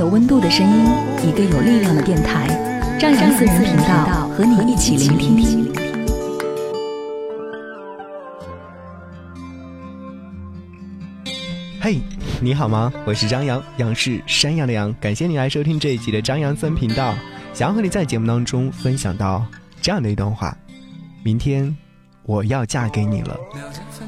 有温度的声音，一个有力量的电台，张扬私人频道和你一起聆听。嘿，你好吗？我是张扬，杨是山羊的羊。感谢你来收听这一集的张扬私人频道。想要和你在节目当中分享到这样的一段话：明天我要嫁给你了。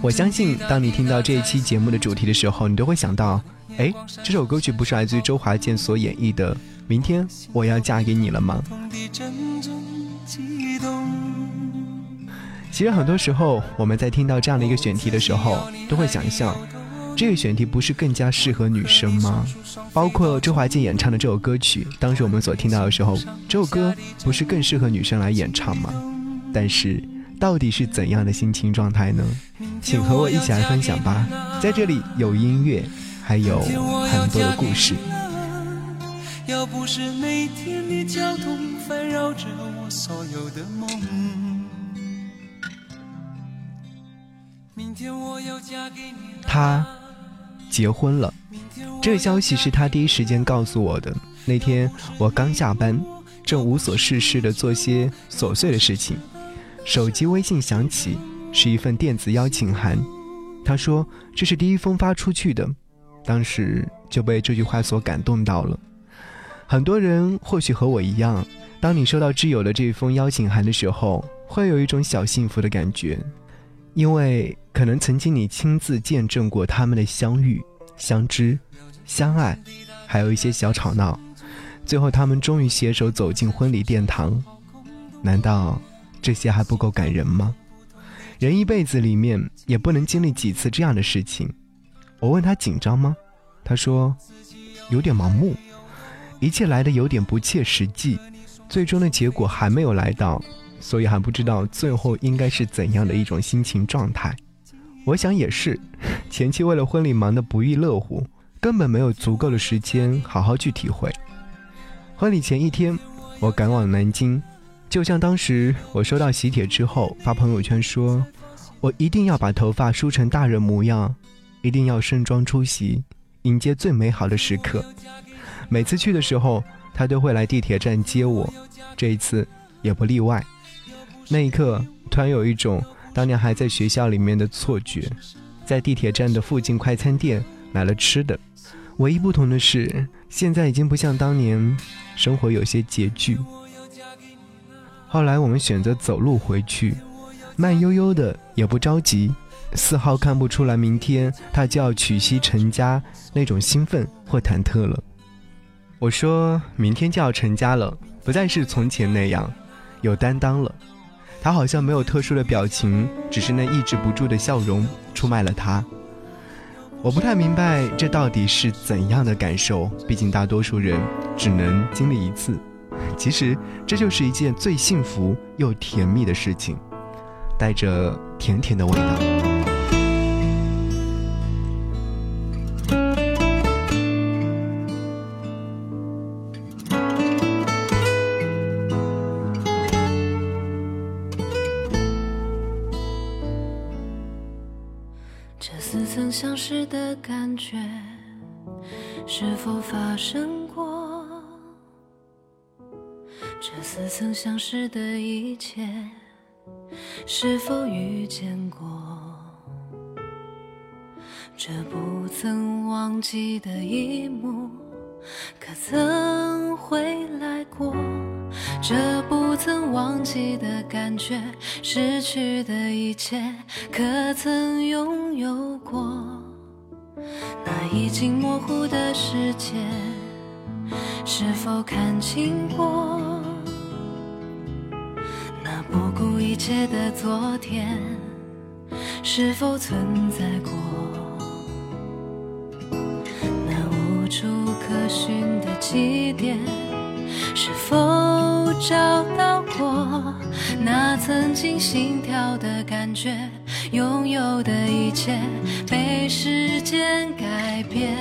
我相信，当你听到这一期节目的主题的时候，你都会想到。哎，这首歌曲不是来自于周华健所演绎的《明天我要嫁给你了》吗？其实很多时候，我们在听到这样的一个选题的时候，都会想象，这个选题不是更加适合女生吗？包括周华健演唱的这首歌曲，当时我们所听到的时候，这首歌不是更适合女生来演唱吗？但是，到底是怎样的心情状态呢？请和我一起来分享吧。在这里有音乐。还有很多的故事。要不是每天的交通烦扰着我所有的梦，明天我要嫁给你。他结婚了，这个消息是他第一时间告诉我的。那天我刚下班，正无所事事的做些琐碎的事情，手机微信响起，是一份电子邀请函。他说这是第一封发出去的。当时就被这句话所感动到了。很多人或许和我一样，当你收到挚友的这封邀请函的时候，会有一种小幸福的感觉，因为可能曾经你亲自见证过他们的相遇、相知、相爱，还有一些小吵闹，最后他们终于携手走进婚礼殿堂。难道这些还不够感人吗？人一辈子里面也不能经历几次这样的事情。我问他紧张吗？他说有点盲目，一切来的有点不切实际，最终的结果还没有来到，所以还不知道最后应该是怎样的一种心情状态。我想也是，前期为了婚礼忙得不亦乐乎，根本没有足够的时间好好去体会。婚礼前一天，我赶往南京，就像当时我收到喜帖之后发朋友圈说，我一定要把头发梳成大人模样。一定要盛装出席，迎接最美好的时刻。每次去的时候，他都会来地铁站接我，这一次也不例外。那一刻，突然有一种当年还在学校里面的错觉，在地铁站的附近快餐店买了吃的。唯一不同的是，现在已经不像当年，生活有些拮据。后来我们选择走路回去，慢悠悠的，也不着急。丝毫看不出来，明天他就要娶妻成家那种兴奋或忐忑了。我说明天就要成家了，不再是从前那样有担当了。他好像没有特殊的表情，只是那抑制不住的笑容出卖了他。我不太明白这到底是怎样的感受，毕竟大多数人只能经历一次。其实这就是一件最幸福又甜蜜的事情，带着甜甜的味道。这似曾相识的感觉是否发生过？这似曾相识的一切是否遇见过？这不曾忘记的一幕，可曾回来过？这不曾忘记的感觉，失去的一切，可曾拥有过？那已经模糊的世界，是否看清过？顾一切的昨天，是否存在过？那无处可寻的。起点？是否找到过那曾经心跳的感觉？拥有的一切被时间改变，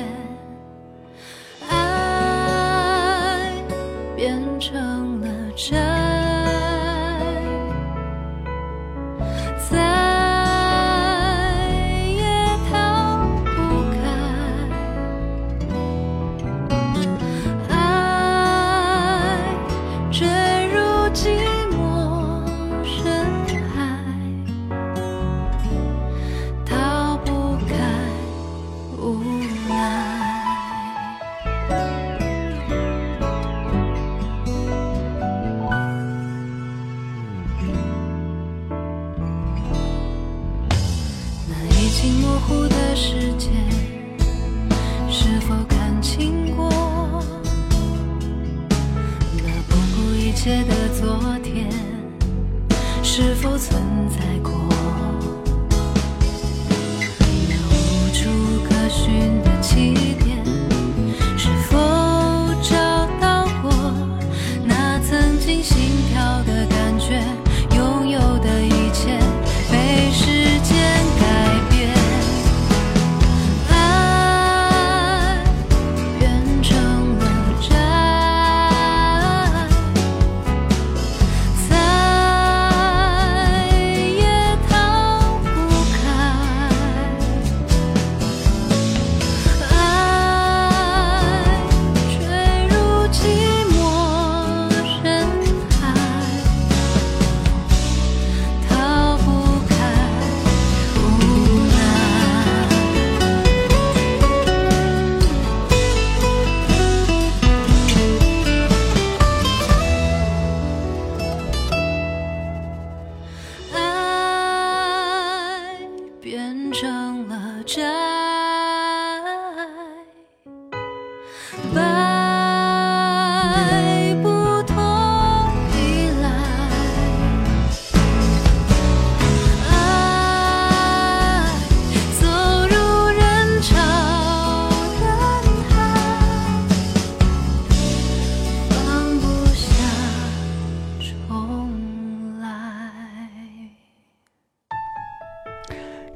听心跳的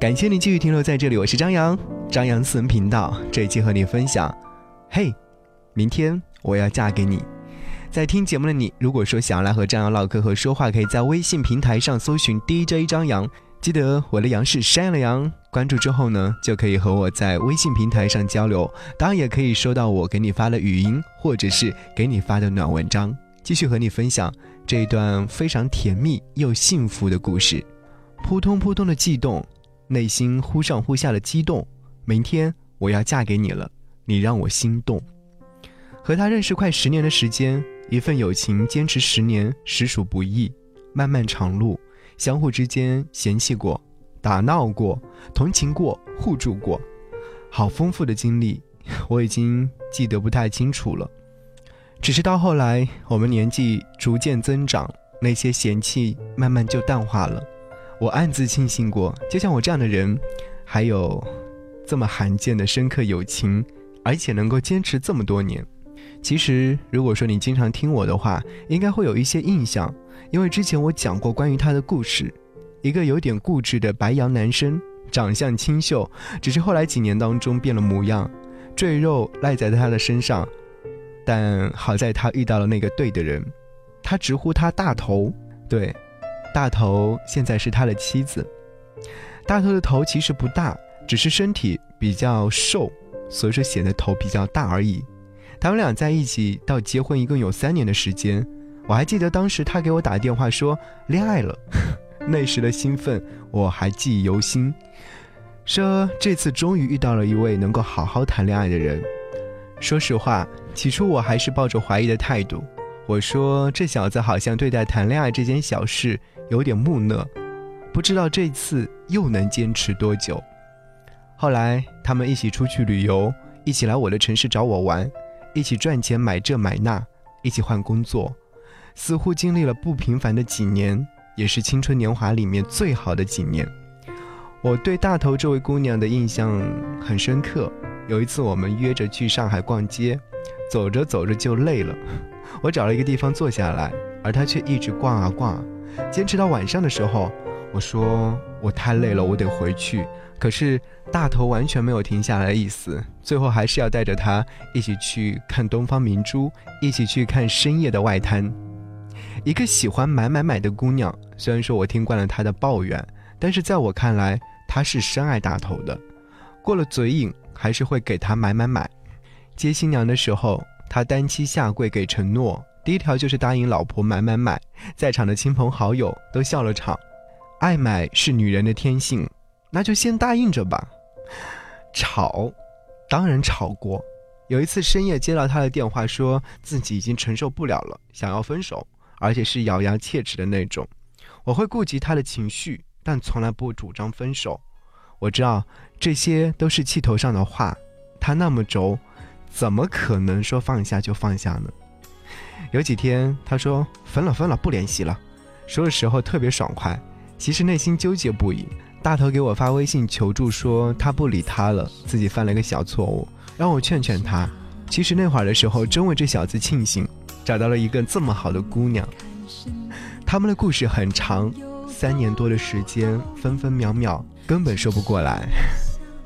感谢你继续停留在这里，我是张扬，张扬私人频道。这一期和你分享，嘿，明天我要嫁给你。在听节目的你，如果说想要来和张扬唠嗑和说话，可以在微信平台上搜寻 DJ 张扬，记得我的杨是山羊的羊。关注之后呢，就可以和我在微信平台上交流，当然也可以收到我给你发的语音，或者是给你发的暖文章，继续和你分享这一段非常甜蜜又幸福的故事。扑通扑通的悸动。内心忽上忽下的激动，明天我要嫁给你了，你让我心动。和他认识快十年的时间，一份友情坚持十年实属不易，漫漫长路，相互之间嫌弃过、打闹过、同情过、互助过，好丰富的经历，我已经记得不太清楚了。只是到后来，我们年纪逐渐增长，那些嫌弃慢慢就淡化了。我暗自庆幸过，就像我这样的人，还有这么罕见的深刻友情，而且能够坚持这么多年。其实，如果说你经常听我的话，应该会有一些印象，因为之前我讲过关于他的故事。一个有点固执的白羊男生，长相清秀，只是后来几年当中变了模样，赘肉赖在他的身上。但好在他遇到了那个对的人，他直呼他大头，对。大头现在是他的妻子。大头的头其实不大，只是身体比较瘦，所以说显得头比较大而已。他们俩在一起到结婚一共有三年的时间。我还记得当时他给我打电话说恋爱了，那时的兴奋我还记忆犹新。说这次终于遇到了一位能够好好谈恋爱的人。说实话，起初我还是抱着怀疑的态度。我说这小子好像对待谈恋爱这件小事。有点木讷，不知道这次又能坚持多久。后来他们一起出去旅游，一起来我的城市找我玩，一起赚钱买这买那，一起换工作，似乎经历了不平凡的几年，也是青春年华里面最好的几年。我对大头这位姑娘的印象很深刻。有一次我们约着去上海逛街，走着走着就累了。我找了一个地方坐下来，而他却一直逛啊逛，坚持到晚上的时候。我说我太累了，我得回去。可是大头完全没有停下来的意思，最后还是要带着他一起去看东方明珠，一起去看深夜的外滩。一个喜欢买买买的姑娘，虽然说我听惯了她的抱怨，但是在我看来，她是深爱大头的。过了嘴瘾，还是会给他买买买。接新娘的时候，他单膝下跪给承诺，第一条就是答应老婆买买买。在场的亲朋好友都笑了场。爱买是女人的天性，那就先答应着吧。吵，当然吵过。有一次深夜接到他的电话，说自己已经承受不了了，想要分手，而且是咬牙切齿的那种。我会顾及他的情绪，但从来不主张分手。我知道这些都是气头上的话，他那么轴，怎么可能说放下就放下呢？有几天他说分了分了不联系了，说的时候特别爽快。其实内心纠结不已，大头给我发微信求助说他不理他了，自己犯了一个小错误，让我劝劝他。其实那会儿的时候，真为这小子庆幸，找到了一个这么好的姑娘。他们的故事很长，三年多的时间，分分秒秒根本说不过来，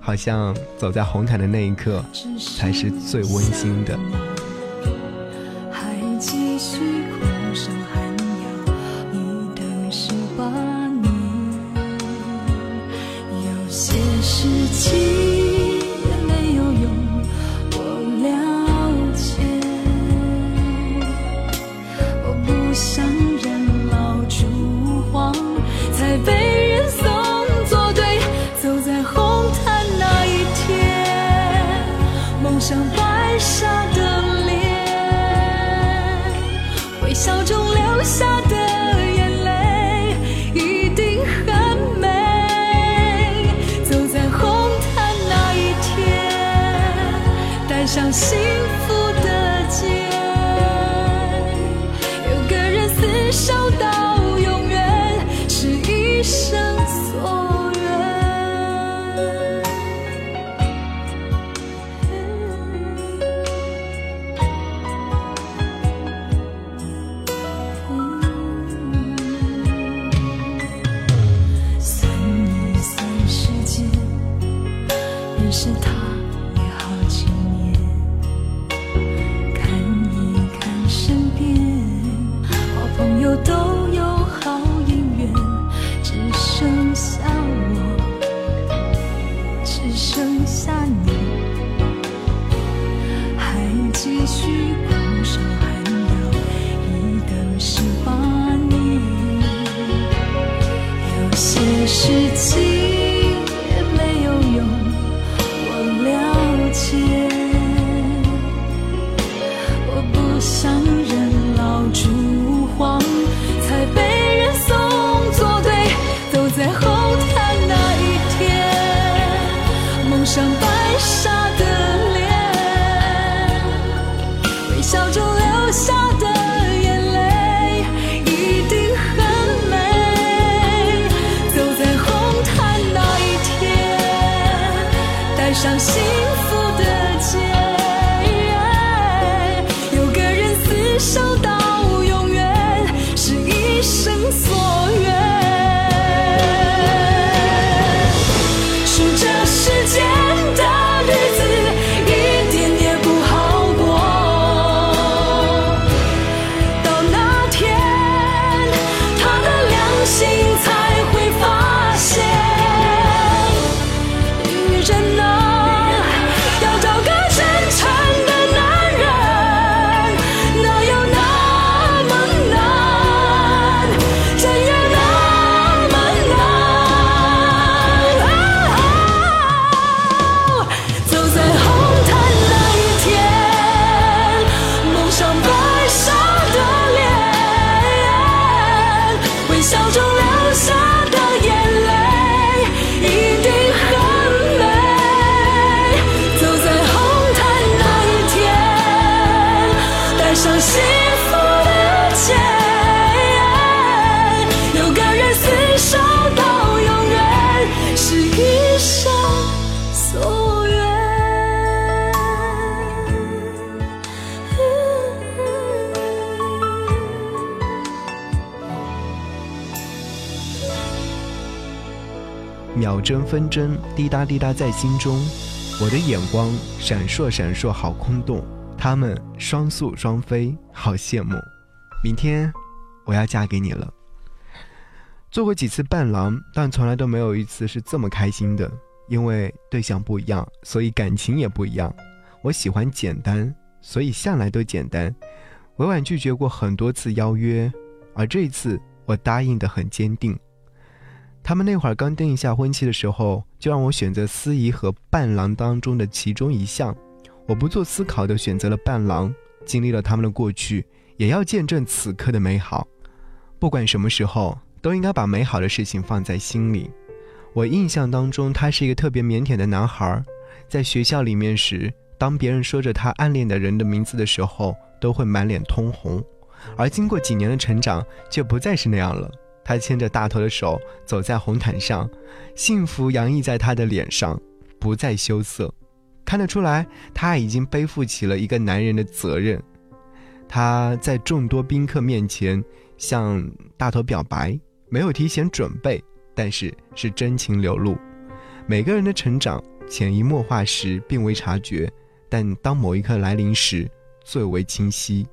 好像走在红毯的那一刻才是最温馨的。是他。秒针分针滴答滴答在心中，我的眼光闪烁闪烁，好空洞。他们双宿双飞，好羡慕。明天我要嫁给你了。做过几次伴郎，但从来都没有一次是这么开心的，因为对象不一样，所以感情也不一样。我喜欢简单，所以向来都简单。委婉拒绝过很多次邀约，而这一次我答应的很坚定。他们那会儿刚定下婚期的时候，就让我选择司仪和伴郎当中的其中一项。我不做思考的选择了伴郎，经历了他们的过去，也要见证此刻的美好。不管什么时候，都应该把美好的事情放在心里。我印象当中，他是一个特别腼腆的男孩，在学校里面时，当别人说着他暗恋的人的名字的时候。都会满脸通红，而经过几年的成长，却不再是那样了。他牵着大头的手走在红毯上，幸福洋溢在他的脸上，不再羞涩。看得出来，他已经背负起了一个男人的责任。他在众多宾客面前向大头表白，没有提前准备，但是是真情流露。每个人的成长潜移默化时并未察觉，但当某一刻来临时。最为清晰，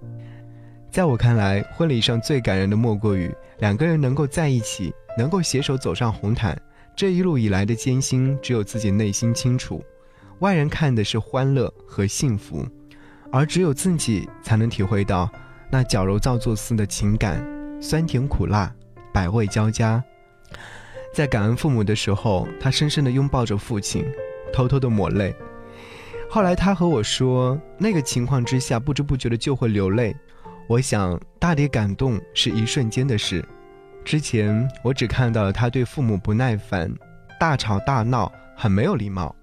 在我看来，婚礼上最感人的莫过于两个人能够在一起，能够携手走上红毯。这一路以来的艰辛，只有自己内心清楚。外人看的是欢乐和幸福，而只有自己才能体会到那矫揉造作似的情感，酸甜苦辣，百味交加。在感恩父母的时候，他深深地拥抱着父亲，偷偷地抹泪。后来他和我说，那个情况之下，不知不觉的就会流泪。我想，大抵感动是一瞬间的事。之前我只看到了他对父母不耐烦，大吵大闹，很没有礼貌。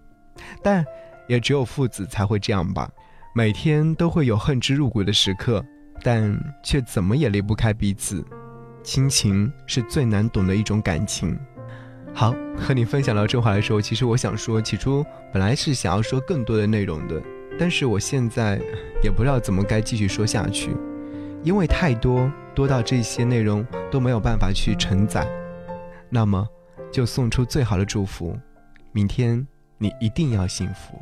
但也只有父子才会这样吧，每天都会有恨之入骨的时刻，但却怎么也离不开彼此。亲情是最难懂的一种感情。好，和你分享到这话的时候，其实我想说，起初本来是想要说更多的内容的，但是我现在也不知道怎么该继续说下去，因为太多多到这些内容都没有办法去承载。那么，就送出最好的祝福，明天你一定要幸福。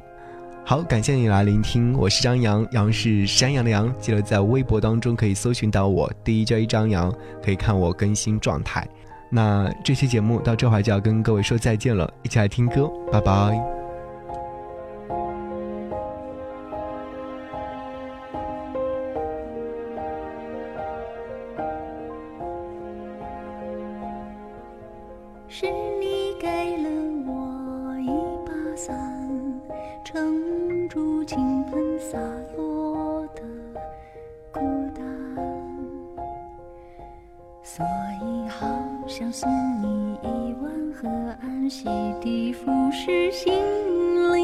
好，感谢你来聆听，我是张扬，杨是山羊的羊，记得在微博当中可以搜寻到我，DJ 张扬，可以看我更新状态。那这期节目到这会儿就要跟各位说再见了，一起来听歌，拜拜。想送你一碗河岸洗涤腐蚀心灵。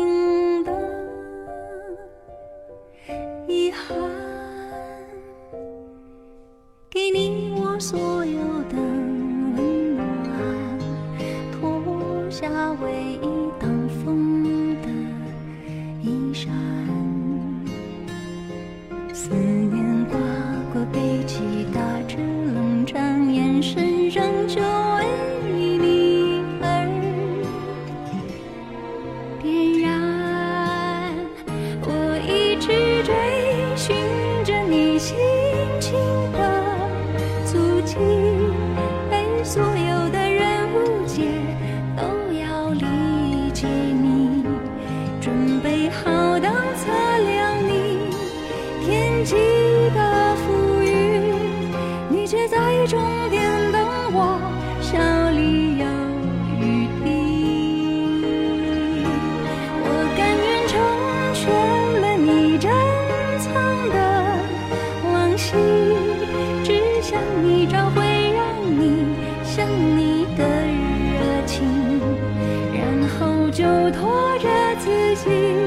就拖着自己